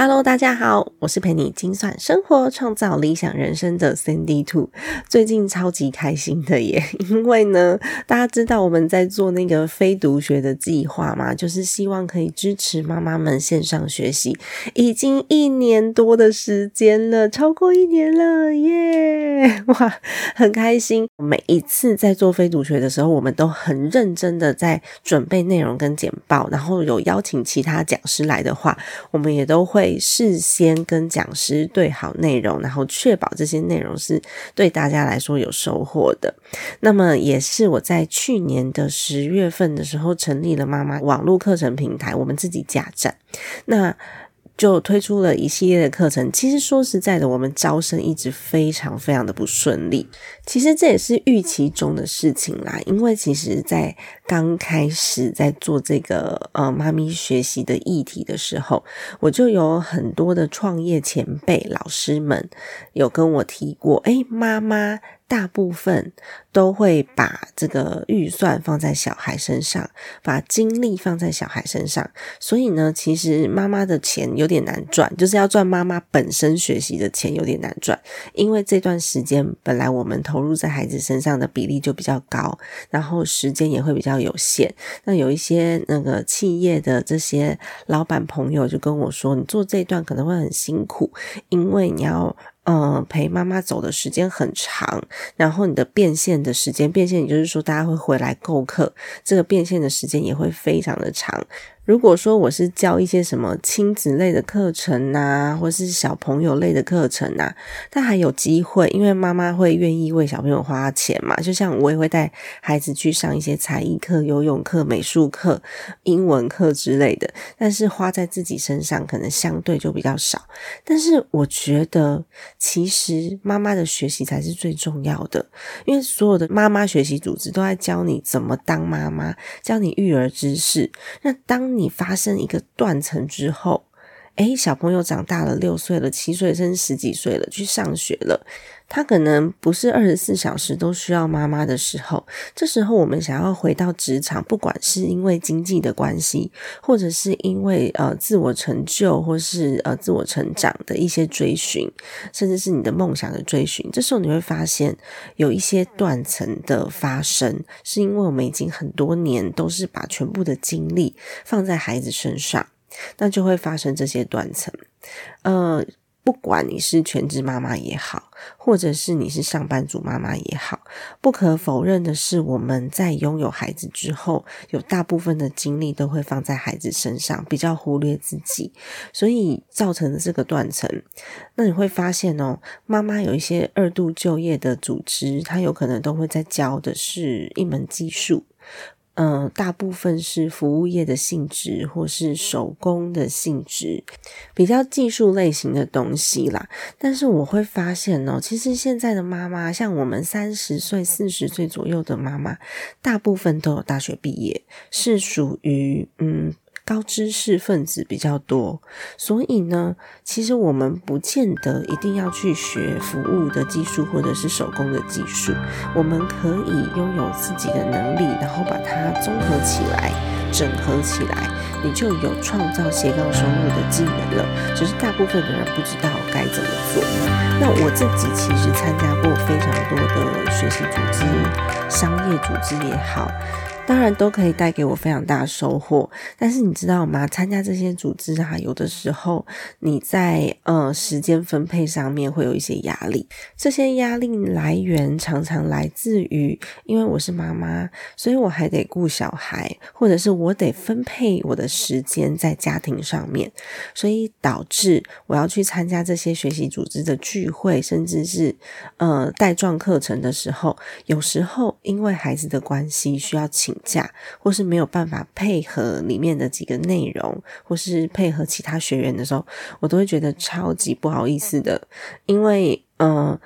Hello，大家好，我是陪你精算生活、创造理想人生的 Cindy Two。最近超级开心的耶，因为呢，大家知道我们在做那个非读学的计划嘛，就是希望可以支持妈妈们线上学习，已经一年多的时间了，超过一年了耶！哇，很开心。每一次在做非读学的时候，我们都很认真的在准备内容跟简报，然后有邀请其他讲师来的话，我们也都会。事先跟讲师对好内容，然后确保这些内容是对大家来说有收获的。那么，也是我在去年的十月份的时候成立了妈妈网络课程平台，我们自己架站。那就推出了一系列的课程。其实说实在的，我们招生一直非常非常的不顺利。其实这也是预期中的事情啦。因为其实，在刚开始在做这个呃妈咪学习的议题的时候，我就有很多的创业前辈老师们有跟我提过，哎，妈妈。大部分都会把这个预算放在小孩身上，把精力放在小孩身上，所以呢，其实妈妈的钱有点难赚，就是要赚妈妈本身学习的钱有点难赚，因为这段时间本来我们投入在孩子身上的比例就比较高，然后时间也会比较有限。那有一些那个企业的这些老板朋友就跟我说，你做这一段可能会很辛苦，因为你要。嗯，陪妈妈走的时间很长，然后你的变现的时间，变现也就是说大家会回来购客，这个变现的时间也会非常的长。如果说我是教一些什么亲子类的课程呐，或是小朋友类的课程呐，他还有机会，因为妈妈会愿意为小朋友花钱嘛。就像我也会带孩子去上一些才艺课、游泳课、美术课、英文课之类的，但是花在自己身上可能相对就比较少。但是我觉得，其实妈妈的学习才是最重要的，因为所有的妈妈学习组织都在教你怎么当妈妈，教你育儿知识。那当你发生一个断层之后，诶，小朋友长大了，六岁了，七岁，甚至十几岁了，去上学了，他可能不是二十四小时都需要妈妈的时候，这时候我们想要回到职场，不管是因为经济的关系，或者是因为呃自我成就，或是呃自我成长的一些追寻，甚至是你的梦想的追寻，这时候你会发现有一些断层的发生，是因为我们已经很多年都是把全部的精力放在孩子身上。那就会发生这些断层，呃，不管你是全职妈妈也好，或者是你是上班族妈妈也好，不可否认的是，我们在拥有孩子之后，有大部分的精力都会放在孩子身上，比较忽略自己，所以造成的这个断层。那你会发现哦，妈妈有一些二度就业的组织，它有可能都会在教的是一门技术。嗯，大部分是服务业的性质，或是手工的性质，比较技术类型的东西啦。但是我会发现哦，其实现在的妈妈，像我们三十岁、四十岁左右的妈妈，大部分都有大学毕业，是属于嗯。高知识分子比较多，所以呢，其实我们不见得一定要去学服务的技术或者是手工的技术，我们可以拥有自己的能力，然后把它综合起来、整合起来，你就有创造斜杠收入的技能了。只是大部分的人不知道该怎么做。那我自己其实参加过非常多的学习组织、商业组织也好。当然都可以带给我非常大的收获，但是你知道吗？参加这些组织啊，有的时候你在呃时间分配上面会有一些压力。这些压力来源常常来自于，因为我是妈妈，所以我还得顾小孩，或者是我得分配我的时间在家庭上面，所以导致我要去参加这些学习组织的聚会，甚至是呃带状课程的时候，有时候因为孩子的关系需要请。假，或是没有办法配合里面的几个内容，或是配合其他学员的时候，我都会觉得超级不好意思的，因为呃，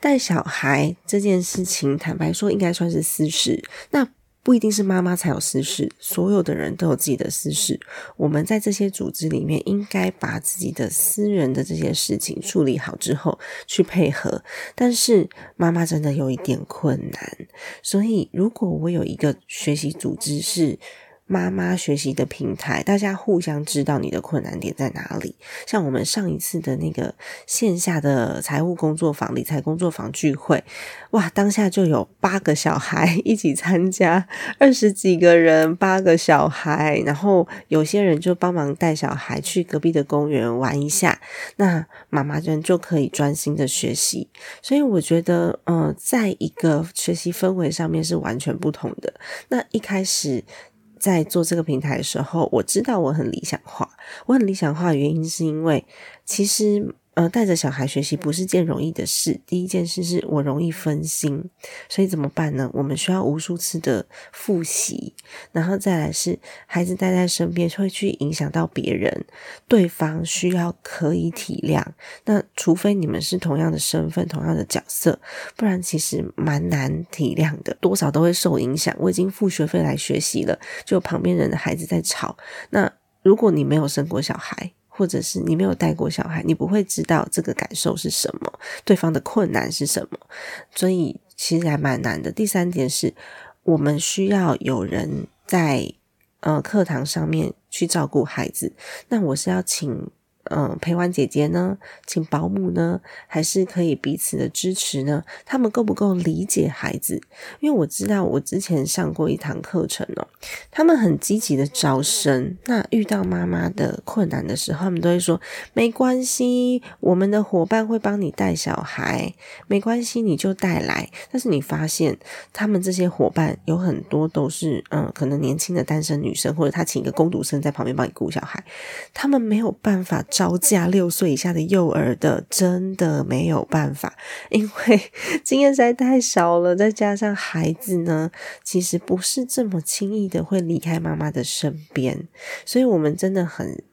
带小孩这件事情，坦白说应该算是私事。那不一定是妈妈才有私事，所有的人都有自己的私事。我们在这些组织里面，应该把自己的私人的这些事情处理好之后去配合。但是妈妈真的有一点困难，所以如果我有一个学习组织是。妈妈学习的平台，大家互相知道你的困难点在哪里。像我们上一次的那个线下的财务工作坊、理财工作坊聚会，哇，当下就有八个小孩一起参加，二十几个人，八个小孩，然后有些人就帮忙带小孩去隔壁的公园玩一下，那妈妈人就可以专心的学习。所以我觉得，呃，在一个学习氛围上面是完全不同的。那一开始。在做这个平台的时候，我知道我很理想化。我很理想化的原因是因为，其实。呃，带着小孩学习不是件容易的事。第一件事是我容易分心，所以怎么办呢？我们需要无数次的复习，然后再来是孩子带在身边会去影响到别人，对方需要可以体谅。那除非你们是同样的身份、同样的角色，不然其实蛮难体谅的，多少都会受影响。我已经付学费来学习了，就旁边人的孩子在吵。那如果你没有生过小孩，或者是你没有带过小孩，你不会知道这个感受是什么，对方的困难是什么，所以其实还蛮难的。第三点是，我们需要有人在呃课堂上面去照顾孩子，那我是要请。嗯，陪玩姐姐呢？请保姆呢？还是可以彼此的支持呢？他们够不够理解孩子？因为我知道，我之前上过一堂课程哦，他们很积极的招生。那遇到妈妈的困难的时候，他们都会说：“没关系，我们的伙伴会帮你带小孩，没关系，你就带来。”但是你发现，他们这些伙伴有很多都是嗯，可能年轻的单身女生，或者他请一个工读生在旁边帮你顾小孩，他们没有办法。招架六岁以下的幼儿的，真的没有办法，因为经验实在太少了。再加上孩子呢，其实不是这么轻易的会离开妈妈的身边，所以我们真的很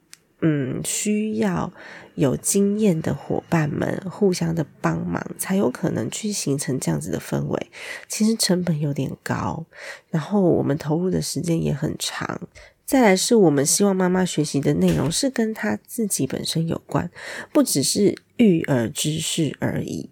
嗯需要有经验的伙伴们互相的帮忙，才有可能去形成这样子的氛围。其实成本有点高，然后我们投入的时间也很长。再来是我们希望妈妈学习的内容是跟她自己本身有关，不只是育儿知识而已。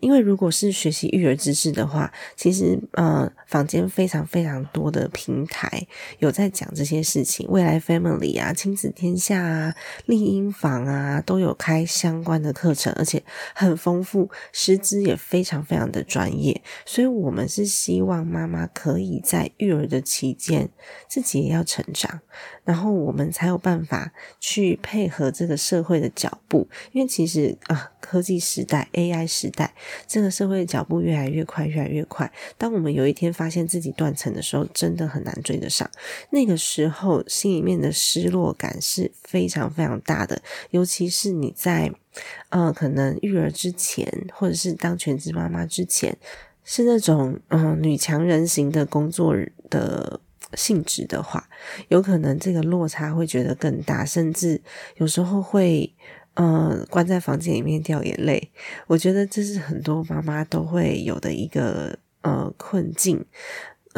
因为如果是学习育儿知识的话，其实呃，坊间非常非常多的平台有在讲这些事情，未来 Family 啊、亲子天下啊、丽婴房啊，都有开相关的课程，而且很丰富，师资也非常非常的专业。所以，我们是希望妈妈可以在育儿的期间，自己也要成长。然后我们才有办法去配合这个社会的脚步，因为其实啊，科技时代、AI 时代，这个社会的脚步越来越快，越来越快。当我们有一天发现自己断层的时候，真的很难追得上。那个时候，心里面的失落感是非常非常大的，尤其是你在呃，可能育儿之前，或者是当全职妈妈之前，是那种嗯女强人型的工作的。性质的话，有可能这个落差会觉得更大，甚至有时候会呃关在房间里面掉眼泪。我觉得这是很多妈妈都会有的一个呃困境。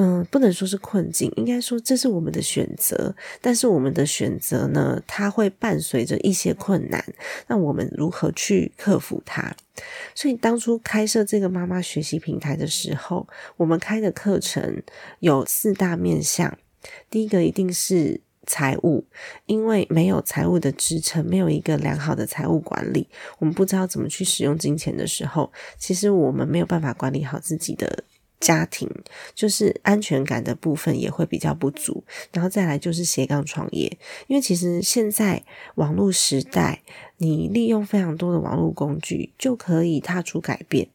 嗯，不能说是困境，应该说这是我们的选择。但是我们的选择呢，它会伴随着一些困难。那我们如何去克服它？所以当初开设这个妈妈学习平台的时候，我们开的课程有四大面向。第一个一定是财务，因为没有财务的支撑，没有一个良好的财务管理，我们不知道怎么去使用金钱的时候，其实我们没有办法管理好自己的。家庭就是安全感的部分也会比较不足，然后再来就是斜杠创业，因为其实现在网络时代，你利用非常多的网络工具就可以踏出改变，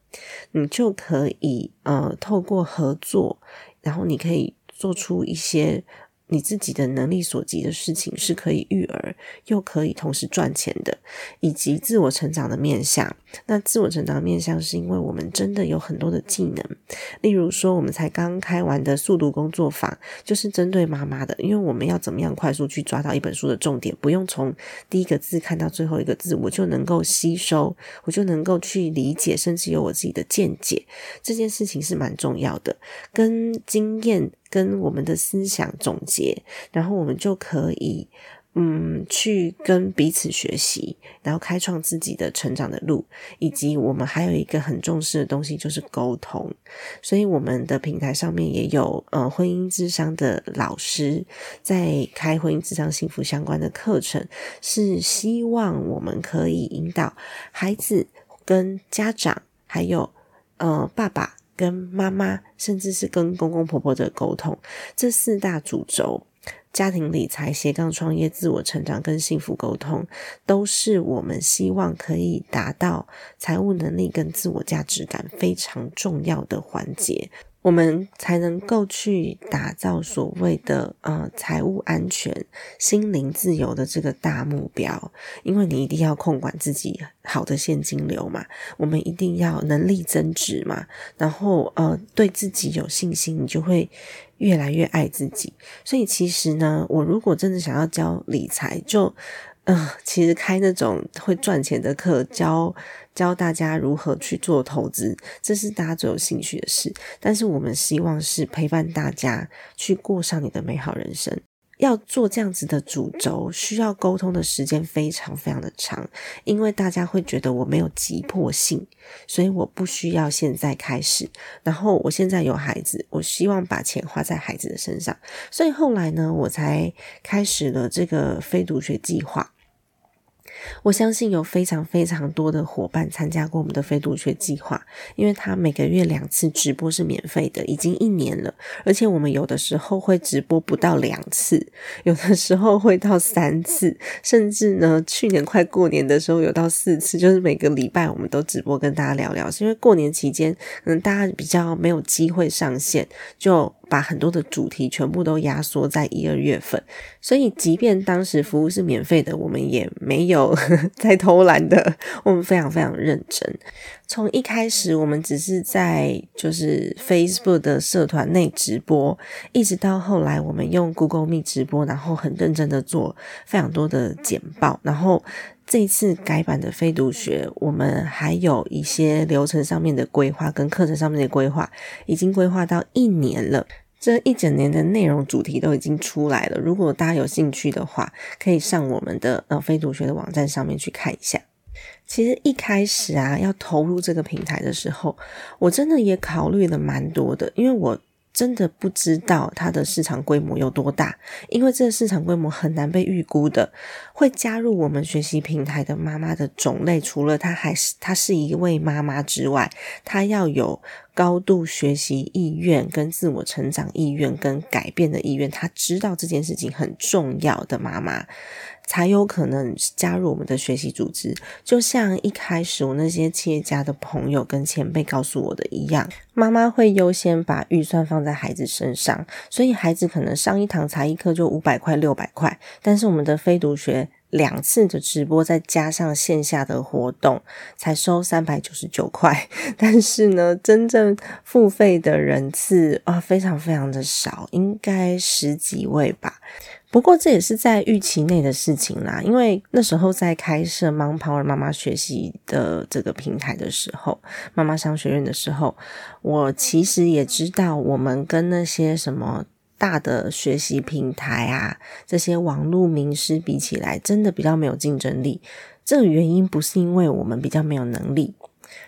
你就可以呃透过合作，然后你可以做出一些你自己的能力所及的事情是可以育儿，又可以同时赚钱的，以及自我成长的面向。那自我成长面向是因为我们真的有很多的技能，例如说，我们才刚开完的速读工作坊，就是针对妈妈的，因为我们要怎么样快速去抓到一本书的重点，不用从第一个字看到最后一个字，我就能够吸收，我就能够去理解，甚至有我自己的见解。这件事情是蛮重要的，跟经验。跟我们的思想总结，然后我们就可以，嗯，去跟彼此学习，然后开创自己的成长的路，以及我们还有一个很重视的东西就是沟通。所以我们的平台上面也有呃婚姻智商的老师在开婚姻智商幸福相关的课程，是希望我们可以引导孩子跟家长还有呃爸爸。跟妈妈，甚至是跟公公婆婆的沟通，这四大主轴：家庭理财、斜杠创业、自我成长跟幸福沟通，都是我们希望可以达到财务能力跟自我价值感非常重要的环节。我们才能够去打造所谓的呃财务安全、心灵自由的这个大目标，因为你一定要控管自己好的现金流嘛，我们一定要能力增值嘛，然后呃对自己有信心，你就会越来越爱自己。所以其实呢，我如果真的想要教理财，就。嗯，其实开那种会赚钱的课，教教大家如何去做投资，这是大家最有兴趣的事。但是我们希望是陪伴大家去过上你的美好人生。要做这样子的主轴，需要沟通的时间非常非常的长，因为大家会觉得我没有急迫性，所以我不需要现在开始。然后我现在有孩子，我希望把钱花在孩子的身上，所以后来呢，我才开始了这个非读学计划。我相信有非常非常多的伙伴参加过我们的非读学计划，因为他每个月两次直播是免费的，已经一年了。而且我们有的时候会直播不到两次，有的时候会到三次，甚至呢，去年快过年的时候有到四次，就是每个礼拜我们都直播跟大家聊聊。是因为过年期间，可能大家比较没有机会上线，就。把很多的主题全部都压缩在一二月份，所以即便当时服务是免费的，我们也没有 在偷懒的，我们非常非常认真。从一开始，我们只是在就是 Facebook 的社团内直播，一直到后来我们用 Google Meet 直播，然后很认真的做非常多的简报，然后。这次改版的非读学，我们还有一些流程上面的规划跟课程上面的规划，已经规划到一年了。这一整年的内容主题都已经出来了。如果大家有兴趣的话，可以上我们的呃非读学的网站上面去看一下。其实一开始啊，要投入这个平台的时候，我真的也考虑了蛮多的，因为我。真的不知道它的市场规模有多大，因为这个市场规模很难被预估的。会加入我们学习平台的妈妈的种类，除了她还是她是一位妈妈之外，她要有高度学习意愿、跟自我成长意愿、跟改变的意愿，她知道这件事情很重要的妈妈。才有可能加入我们的学习组织。就像一开始我那些企业家的朋友跟前辈告诉我的一样，妈妈会优先把预算放在孩子身上，所以孩子可能上一堂才艺课就五百块、六百块，但是我们的非读学两次的直播再加上线下的活动，才收三百九十九块。但是呢，真正付费的人次啊，非常非常的少，应该十几位吧。不过这也是在预期内的事情啦，因为那时候在开设 Mom Power 妈妈学习的这个平台的时候，妈妈商学院的时候，我其实也知道，我们跟那些什么大的学习平台啊，这些网络名师比起来，真的比较没有竞争力。这个原因不是因为我们比较没有能力。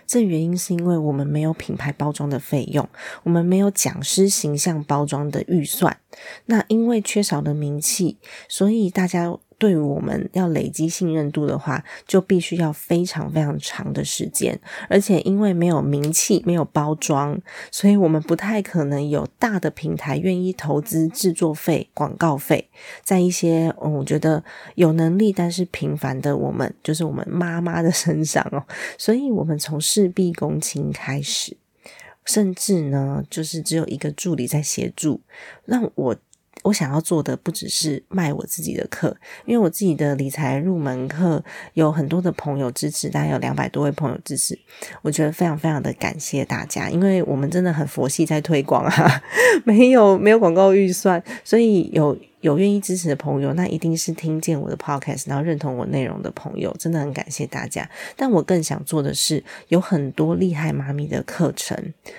这原因是因为我们没有品牌包装的费用，我们没有讲师形象包装的预算。那因为缺少了名气，所以大家。对于我们要累积信任度的话，就必须要非常非常长的时间，而且因为没有名气、没有包装，所以我们不太可能有大的平台愿意投资制作费、广告费，在一些嗯，我觉得有能力但是平凡的我们，就是我们妈妈的身上哦，所以我们从事必躬亲开始，甚至呢，就是只有一个助理在协助，让我。我想要做的不只是卖我自己的课，因为我自己的理财入门课有很多的朋友支持，大概有两百多位朋友支持，我觉得非常非常的感谢大家，因为我们真的很佛系在推广啊，没有没有广告预算，所以有。有愿意支持的朋友，那一定是听见我的 podcast，然后认同我内容的朋友，真的很感谢大家。但我更想做的是，有很多厉害妈咪的课程，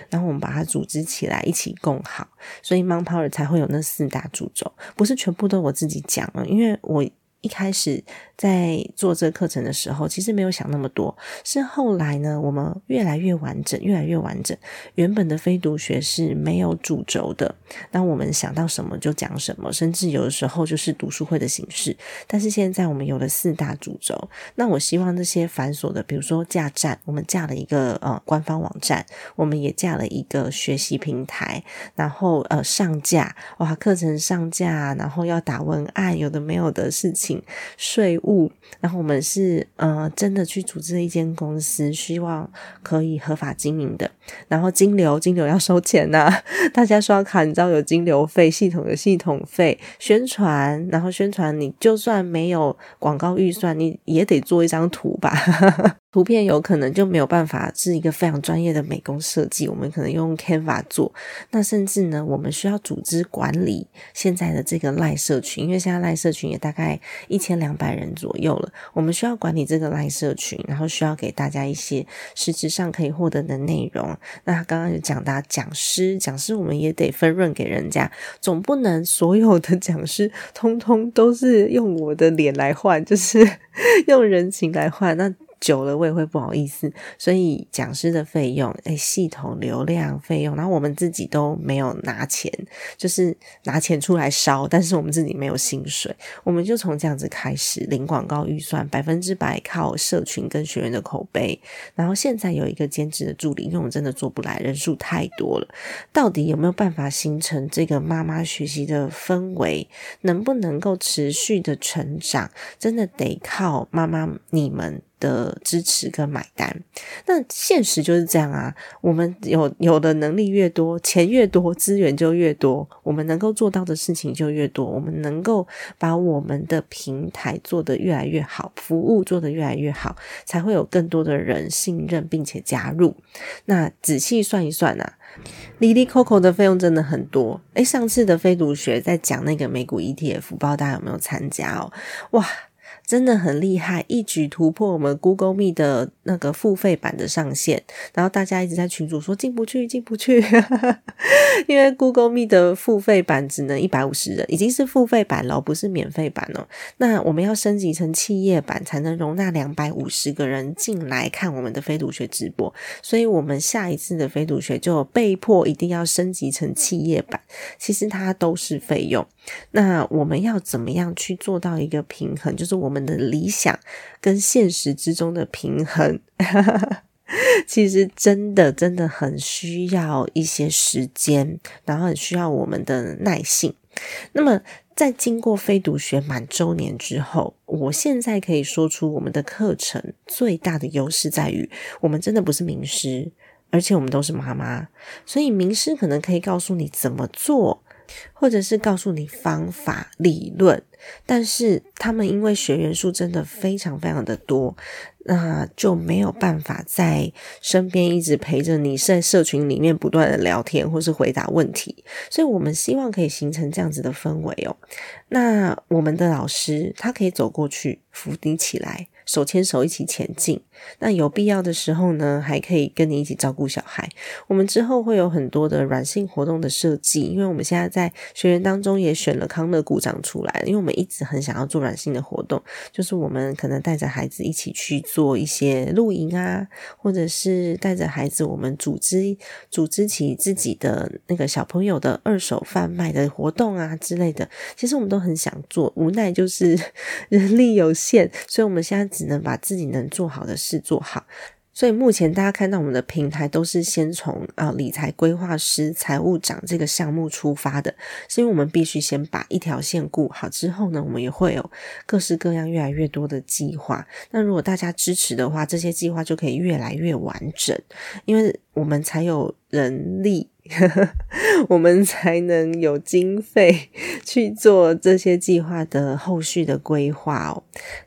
然后我们把它组织起来，一起共好。所以 Mom Power 才会有那四大主轴，不是全部都我自己讲了，因为我。一开始在做这个课程的时候，其实没有想那么多，是后来呢，我们越来越完整，越来越完整。原本的非读学是没有主轴的，那我们想到什么就讲什么，甚至有的时候就是读书会的形式。但是现在我们有了四大主轴，那我希望那些繁琐的，比如说架站，我们架了一个呃官方网站，我们也架了一个学习平台，然后呃上架哇，课程上架，然后要打文案，有的没有的事情。税务，然后我们是呃真的去组织了一间公司，希望可以合法经营的。然后金流，金流要收钱呐，大家刷卡，你知道有金流费，系统的系统费，宣传，然后宣传，你就算没有广告预算，你也得做一张图吧。图片有可能就没有办法是一个非常专业的美工设计，我们可能用 Canva 做。那甚至呢，我们需要组织管理现在的这个赖社群，因为现在赖社群也大概一千两百人左右了，我们需要管理这个赖社群，然后需要给大家一些实质上可以获得的内容。那刚刚有讲到讲师，讲师我们也得分润给人家，总不能所有的讲师通通都是用我的脸来换，就是 用人情来换那。久了我也会不好意思，所以讲师的费用、哎，系统流量费用，然后我们自己都没有拿钱，就是拿钱出来烧，但是我们自己没有薪水，我们就从这样子开始零广告预算，百分之百靠社群跟学员的口碑，然后现在有一个兼职的助理，因为我们真的做不来，人数太多了，到底有没有办法形成这个妈妈学习的氛围，能不能够持续的成长，真的得靠妈妈你们。的支持跟买单，那现实就是这样啊。我们有有的能力越多，钱越多，资源就越多，我们能够做到的事情就越多。我们能够把我们的平台做得越来越好，服务做得越来越好，才会有更多的人信任并且加入。那仔细算一算啊，Lily Coco 的费用真的很多。诶，上次的非读学在讲那个美股 ETF，不知道大家有没有参加哦？哇！真的很厉害，一举突破我们 Google Meet 的那个付费版的上限。然后大家一直在群组说进不去，进不去，因为 Google Meet 的付费版只能一百五十人，已经是付费版了，不是免费版哦。那我们要升级成企业版，才能容纳两百五十个人进来看我们的非读学直播。所以，我们下一次的非读学就被迫一定要升级成企业版。其实它都是费用。那我们要怎么样去做到一个平衡？就是我们。的理想跟现实之中的平衡，其实真的真的很需要一些时间，然后很需要我们的耐性。那么，在经过非读学满周年之后，我现在可以说出我们的课程最大的优势在于，我们真的不是名师，而且我们都是妈妈，所以名师可能可以告诉你怎么做。或者是告诉你方法理论，但是他们因为学员数真的非常非常的多，那就没有办法在身边一直陪着你，在社群里面不断的聊天或是回答问题，所以我们希望可以形成这样子的氛围哦。那我们的老师他可以走过去扶你起来。手牵手一起前进，那有必要的时候呢，还可以跟你一起照顾小孩。我们之后会有很多的软性活动的设计，因为我们现在在学员当中也选了康乐鼓掌出来，因为我们一直很想要做软性的活动，就是我们可能带着孩子一起去做一些露营啊，或者是带着孩子我们组织组织起自己的那个小朋友的二手贩卖的活动啊之类的。其实我们都很想做，无奈就是 人力有限，所以我们现在。只能把自己能做好的事做好，所以目前大家看到我们的平台都是先从啊理财规划师、财务长这个项目出发的，是因为我们必须先把一条线顾好，之后呢，我们也会有各式各样越来越多的计划。那如果大家支持的话，这些计划就可以越来越完整，因为我们才有人力。我们才能有经费 去做这些计划的后续的规划哦。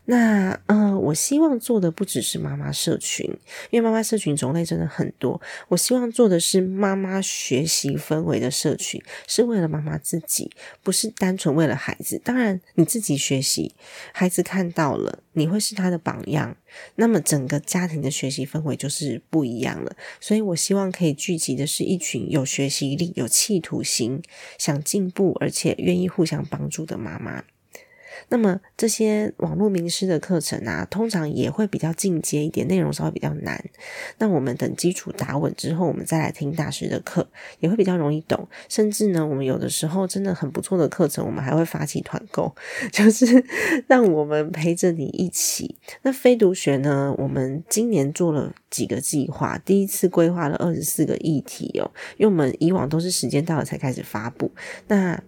那呃，我希望做的不只是妈妈社群，因为妈妈社群种类真的很多。我希望做的是妈妈学习氛围的社群，是为了妈妈自己，不是单纯为了孩子。当然，你自己学习，孩子看到了，你会是他的榜样。那么整个家庭的学习氛围就是不一样了，所以我希望可以聚集的是一群有学习力、有企图心、想进步而且愿意互相帮助的妈妈。那么这些网络名师的课程啊，通常也会比较进阶一点，内容稍微比较难。那我们等基础打稳之后，我们再来听大师的课，也会比较容易懂。甚至呢，我们有的时候真的很不错的课程，我们还会发起团购，就是让我们陪着你一起。那非读学呢，我们今年做了几个计划，第一次规划了二十四个议题哦，因为我们以往都是时间到了才开始发布。那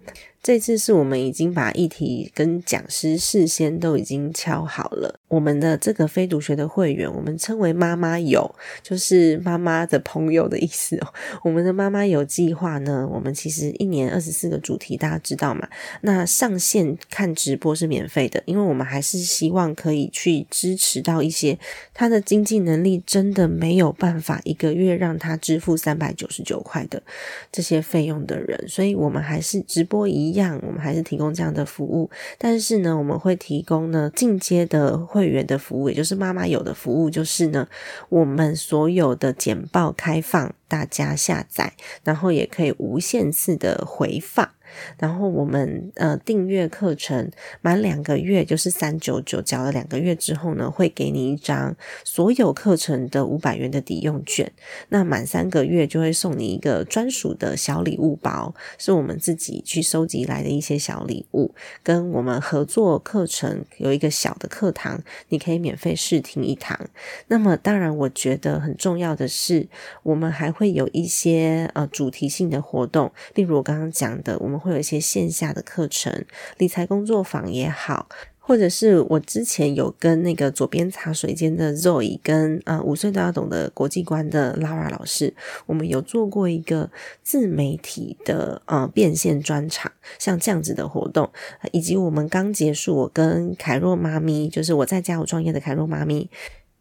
这次是我们已经把议题跟讲师事先都已经敲好了。我们的这个非读学的会员，我们称为妈妈友，就是妈妈的朋友的意思哦。我们的妈妈友计划呢，我们其实一年二十四个主题，大家知道嘛？那上线看直播是免费的，因为我们还是希望可以去支持到一些他的经济能力真的没有办法一个月让他支付三百九十九块的这些费用的人，所以我们还是直播一样，我们还是提供这样的服务。但是呢，我们会提供呢进阶的会。员的服务，也就是妈妈有的服务，就是呢，我们所有的简报开放，大家下载，然后也可以无限次的回放。然后我们呃订阅课程满两个月就是三九九，缴了两个月之后呢，会给你一张所有课程的五百元的抵用券。那满三个月就会送你一个专属的小礼物包，是我们自己去收集来的一些小礼物，跟我们合作课程有一个小的课堂，你可以免费试听一堂。那么当然，我觉得很重要的是，我们还会会有一些呃主题性的活动，例如我刚刚讲的，我们。会有一些线下的课程，理财工作坊也好，或者是我之前有跟那个左边茶水间的 Zoe，跟呃五岁都要懂得国际观的 Laura 老师，我们有做过一个自媒体的呃变现专场，像这样子的活动，以及我们刚结束，我跟凯若妈咪，就是我在家有创业的凯若妈咪，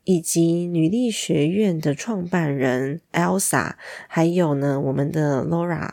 以及女力学院的创办人 Elsa，还有呢我们的 Laura。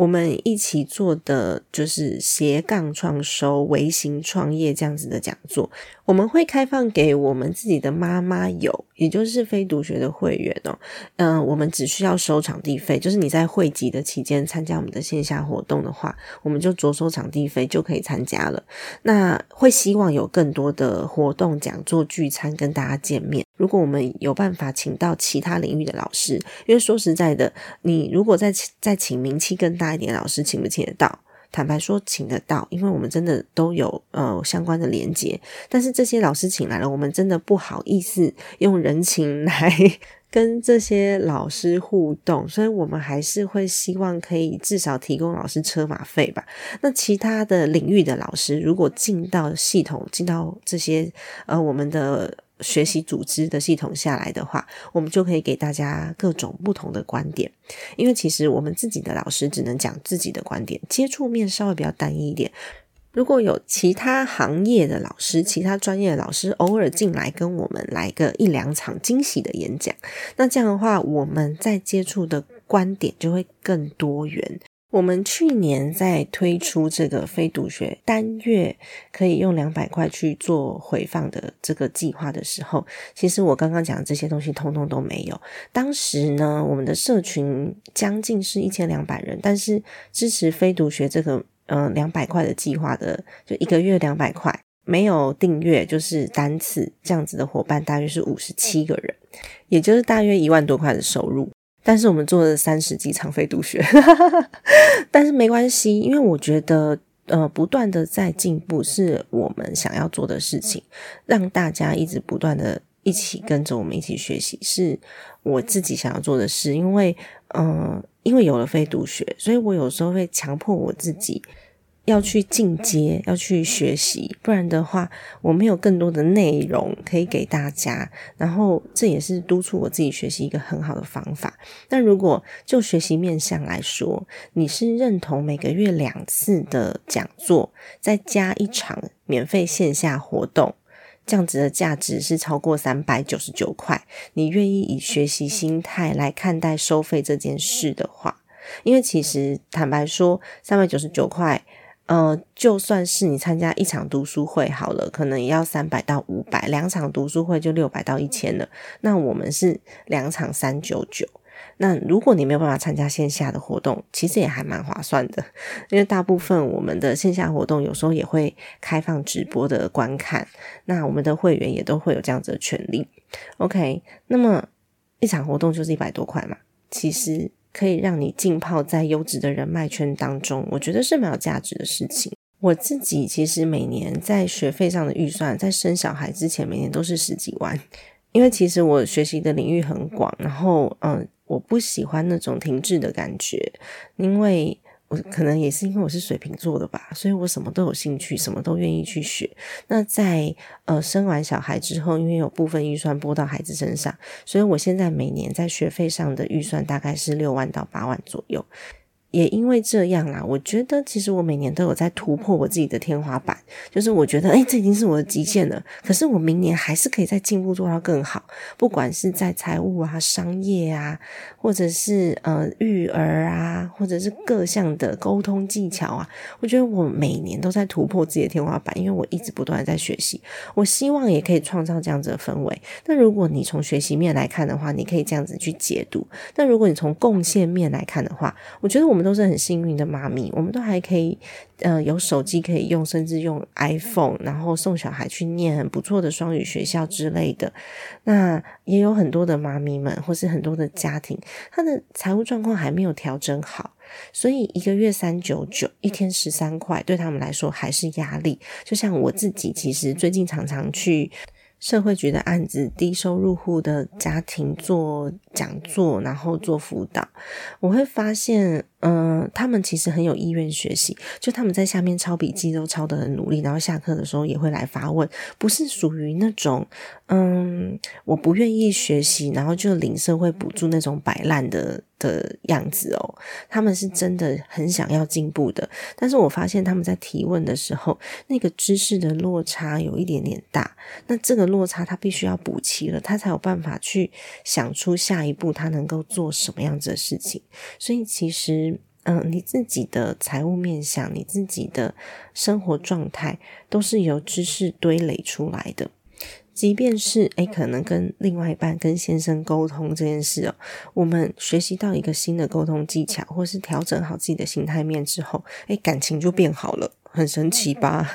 我们一起做的就是斜杠创收、微型创业这样子的讲座，我们会开放给我们自己的妈妈有。也就是非读学的会员哦，嗯，我们只需要收场地费，就是你在会籍的期间参加我们的线下活动的话，我们就着收场地费就可以参加了。那会希望有更多的活动、讲座、聚餐跟大家见面。如果我们有办法请到其他领域的老师，因为说实在的，你如果在在请名气更大一点老师，请不请得到？坦白说，请得到，因为我们真的都有呃相关的连接。但是这些老师请来了，我们真的不好意思用人情来 跟这些老师互动，所以我们还是会希望可以至少提供老师车马费吧。那其他的领域的老师，如果进到系统，进到这些呃我们的。学习组织的系统下来的话，我们就可以给大家各种不同的观点。因为其实我们自己的老师只能讲自己的观点，接触面稍微比较单一一点。如果有其他行业的老师、其他专业的老师偶尔进来跟我们来个一两场惊喜的演讲，那这样的话，我们在接触的观点就会更多元。我们去年在推出这个非读学单月可以用两百块去做回放的这个计划的时候，其实我刚刚讲的这些东西通通都没有。当时呢，我们的社群将近是一千两百人，但是支持非读学这个嗯两百块的计划的，就一个月两百块，没有订阅就是单次这样子的伙伴，大约是五十七个人，也就是大约一万多块的收入。但是我们做了三十几场非读学，但是没关系，因为我觉得，呃，不断的在进步是我们想要做的事情，让大家一直不断的一起跟着我们一起学习，是我自己想要做的事。因为，嗯，因为有了非读学，所以我有时候会强迫我自己。要去进阶，要去学习，不然的话，我没有更多的内容可以给大家。然后，这也是督促我自己学习一个很好的方法。但如果就学习面向来说，你是认同每个月两次的讲座，再加一场免费线下活动，这样子的价值是超过三百九十九块，你愿意以学习心态来看待收费这件事的话，因为其实坦白说，三百九十九块。呃，就算是你参加一场读书会好了，可能也要三百到五百，两场读书会就六百到一千了。那我们是两场三九九。那如果你没有办法参加线下的活动，其实也还蛮划算的，因为大部分我们的线下活动有时候也会开放直播的观看，那我们的会员也都会有这样子的权利。OK，那么一场活动就是一百多块嘛，其实。可以让你浸泡在优质的人脉圈当中，我觉得是蛮有价值的事情。我自己其实每年在学费上的预算，在生小孩之前每年都是十几万，因为其实我学习的领域很广，然后嗯，我不喜欢那种停滞的感觉，因为。我可能也是因为我是水瓶座的吧，所以我什么都有兴趣，什么都愿意去学。那在呃生完小孩之后，因为有部分预算拨到孩子身上，所以我现在每年在学费上的预算大概是六万到八万左右。也因为这样啦，我觉得其实我每年都有在突破我自己的天花板，就是我觉得，哎，这已经是我的极限了。可是我明年还是可以再进步，做到更好。不管是在财务啊、商业啊，或者是呃育儿啊，或者是各项的沟通技巧啊，我觉得我每年都在突破自己的天花板，因为我一直不断的在学习。我希望也可以创造这样子的氛围。那如果你从学习面来看的话，你可以这样子去解读。那如果你从贡献面来看的话，我觉得我们。都是很幸运的妈咪，我们都还可以，呃，有手机可以用，甚至用 iPhone，然后送小孩去念很不错的双语学校之类的。那也有很多的妈咪们，或是很多的家庭，他的财务状况还没有调整好，所以一个月三九九，一天十三块，对他们来说还是压力。就像我自己，其实最近常常去。社会局的案子，低收入户的家庭做讲座，然后做辅导，我会发现，嗯，他们其实很有意愿学习，就他们在下面抄笔记都抄得很努力，然后下课的时候也会来发问，不是属于那种，嗯，我不愿意学习，然后就领社会补助那种摆烂的。的样子哦，他们是真的很想要进步的，但是我发现他们在提问的时候，那个知识的落差有一点点大，那这个落差他必须要补齐了，他才有办法去想出下一步他能够做什么样子的事情。所以其实，嗯，你自己的财务面向，你自己的生活状态，都是由知识堆垒出来的。即便是诶，可能跟另外一半、跟先生沟通这件事哦，我们学习到一个新的沟通技巧，或是调整好自己的心态面之后，诶，感情就变好了，很神奇吧？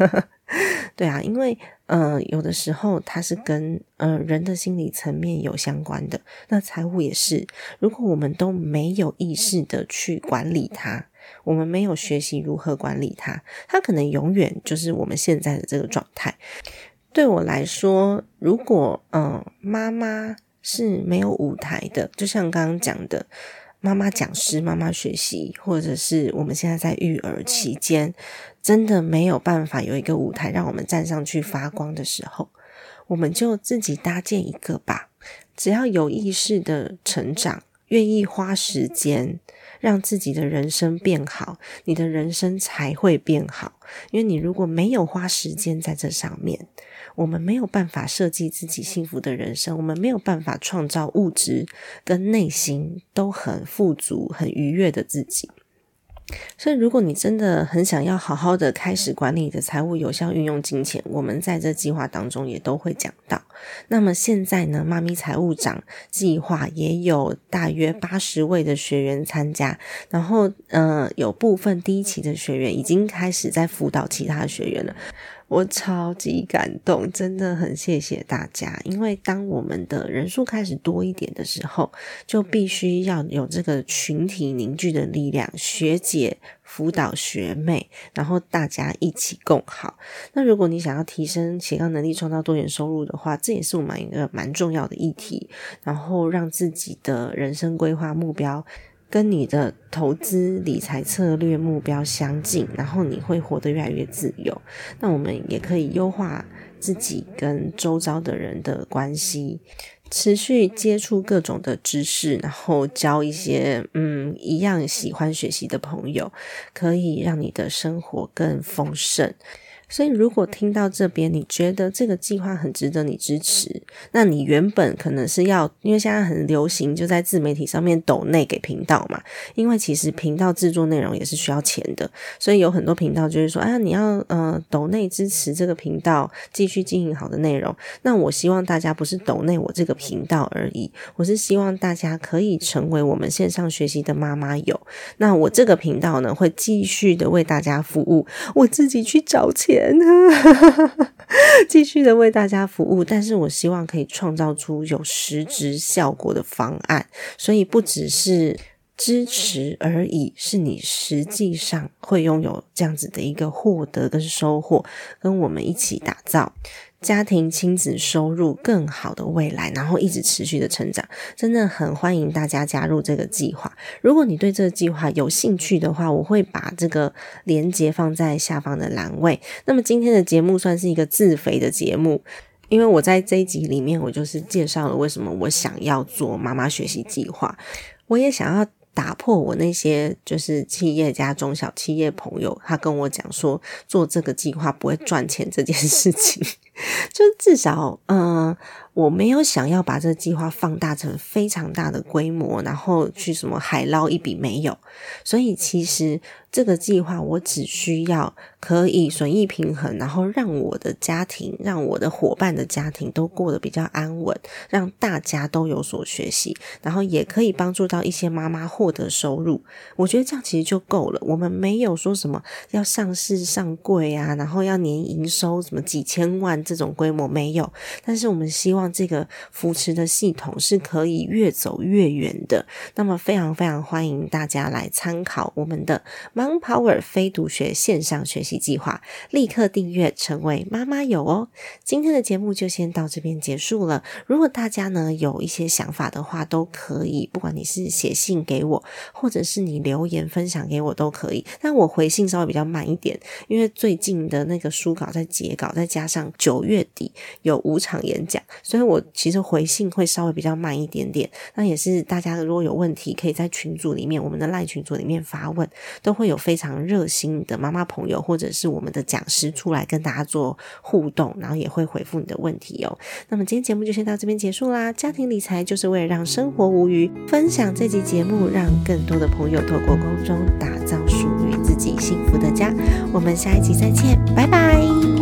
对啊，因为呃，有的时候它是跟呃人的心理层面有相关的，那财务也是。如果我们都没有意识的去管理它，我们没有学习如何管理它，它可能永远就是我们现在的这个状态。对我来说，如果嗯，妈妈是没有舞台的，就像刚刚讲的，妈妈讲师、妈妈学习，或者是我们现在在育儿期间，真的没有办法有一个舞台让我们站上去发光的时候，我们就自己搭建一个吧。只要有意识的成长，愿意花时间。让自己的人生变好，你的人生才会变好。因为你如果没有花时间在这上面，我们没有办法设计自己幸福的人生，我们没有办法创造物质跟内心都很富足、很愉悦的自己。所以，如果你真的很想要好好的开始管理你的财务，有效运用金钱，我们在这计划当中也都会讲到。那么现在呢，妈咪财务长计划也有大约八十位的学员参加，然后，呃，有部分第一期的学员已经开始在辅导其他学员了。我超级感动，真的很谢谢大家。因为当我们的人数开始多一点的时候，就必须要有这个群体凝聚的力量，学姐辅导学妹，然后大家一起共好。那如果你想要提升斜杠能力，创造多元收入的话，这也是我们一个蛮重要的议题。然后让自己的人生规划目标。跟你的投资理财策略目标相近，然后你会活得越来越自由。那我们也可以优化自己跟周遭的人的关系。持续接触各种的知识，然后交一些嗯一样喜欢学习的朋友，可以让你的生活更丰盛。所以，如果听到这边，你觉得这个计划很值得你支持，那你原本可能是要，因为现在很流行，就在自媒体上面抖内给频道嘛。因为其实频道制作内容也是需要钱的，所以有很多频道就是说，啊，你要呃抖内支持这个频道继续经营好的内容。那我希望大家不是抖内我这个频道而已，我是希望大家可以成为我们线上学习的妈妈友。那我这个频道呢，会继续的为大家服务，我自己去找钱。继续的为大家服务，但是我希望可以创造出有实质效果的方案，所以不只是支持而已，是你实际上会拥有这样子的一个获得跟收获，跟我们一起打造。家庭亲子收入更好的未来，然后一直持续的成长，真的很欢迎大家加入这个计划。如果你对这个计划有兴趣的话，我会把这个链接放在下方的栏位。那么今天的节目算是一个自肥的节目，因为我在这一集里面，我就是介绍了为什么我想要做妈妈学习计划，我也想要。打破我那些就是企业家、中小企业朋友，他跟我讲说做这个计划不会赚钱这件事情，就至少嗯。我没有想要把这个计划放大成非常大的规模，然后去什么海捞一笔没有。所以其实这个计划我只需要可以损益平衡，然后让我的家庭、让我的伙伴的家庭都过得比较安稳，让大家都有所学习，然后也可以帮助到一些妈妈获得收入。我觉得这样其实就够了。我们没有说什么要上市上柜啊，然后要年营收什么几千万这种规模没有，但是我们希望。这个扶持的系统是可以越走越远的，那么非常非常欢迎大家来参考我们的妈 Power 非读学线上学习计划，立刻订阅成为妈妈友哦。今天的节目就先到这边结束了。如果大家呢有一些想法的话，都可以，不管你是写信给我，或者是你留言分享给我都可以。但我回信稍微比较慢一点，因为最近的那个书稿在截稿，再加上九月底有五场演讲。所以我其实回信会稍微比较慢一点点，那也是大家如果有问题，可以在群组里面，我们的赖群组里面发问，都会有非常热心的妈妈朋友或者是我们的讲师出来跟大家做互动，然后也会回复你的问题哦。那么今天节目就先到这边结束啦。家庭理财就是为了让生活无余，分享这集节目，让更多的朋友透过空中打造属于自己幸福的家。我们下一集再见，拜拜。